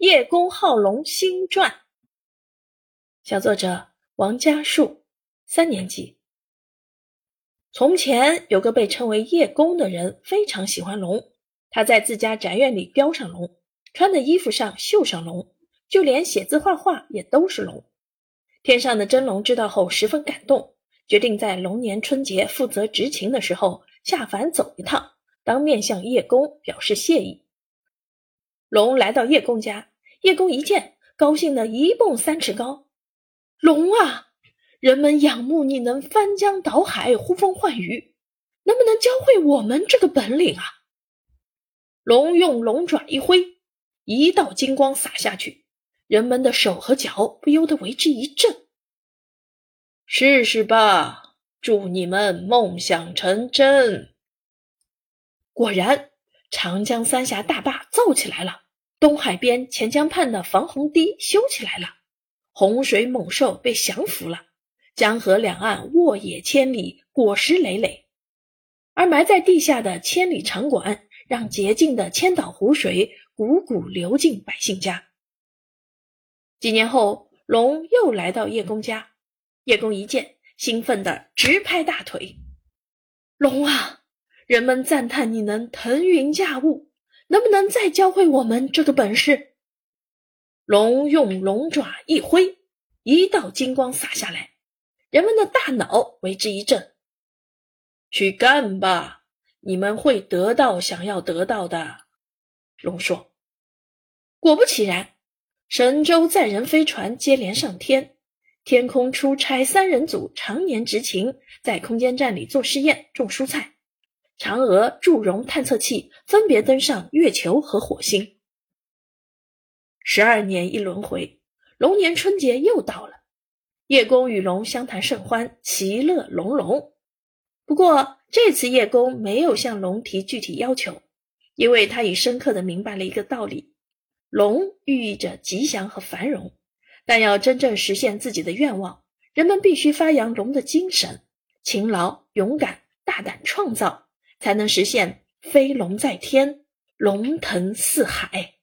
叶公好龙新传》，小作者王家树，三年级。从前有个被称为叶公的人，非常喜欢龙。他在自家宅院里雕上龙，穿的衣服上绣上龙，就连写字画画也都是龙。天上的真龙知道后十分感动，决定在龙年春节负责执勤的时候下凡走一趟，当面向叶公表示谢意。龙来到叶公家，叶公一见，高兴的一蹦三尺高。龙啊，人们仰慕你能翻江倒海、呼风唤雨，能不能教会我们这个本领啊？龙用龙爪一挥，一道金光洒下去，人们的手和脚不由得为之一震。试试吧，祝你们梦想成真。果然。长江三峡大坝造起来了，东海边钱江畔的防洪堤修起来了，洪水猛兽被降服了，江河两岸沃野千里，果实累累。而埋在地下的千里长管，让洁净的千岛湖水汩汩流进百姓家。几年后，龙又来到叶公家，叶公一见，兴奋的直拍大腿：“龙啊！”人们赞叹你能腾云驾雾，能不能再教会我们这个本事？龙用龙爪一挥，一道金光洒下来，人们的大脑为之一震。去干吧，你们会得到想要得到的。龙说。果不其然，神舟载人飞船接连上天，天空出差三人组常年执勤，在空间站里做试验，种蔬菜。嫦娥、祝融探测器分别登上月球和火星。十二年一轮回，龙年春节又到了，叶公与龙相谈甚欢，其乐融融。不过这次叶公没有向龙提具体要求，因为他已深刻的明白了一个道理：龙寓意着吉祥和繁荣，但要真正实现自己的愿望，人们必须发扬龙的精神，勤劳、勇敢、大胆创造。才能实现飞龙在天，龙腾四海。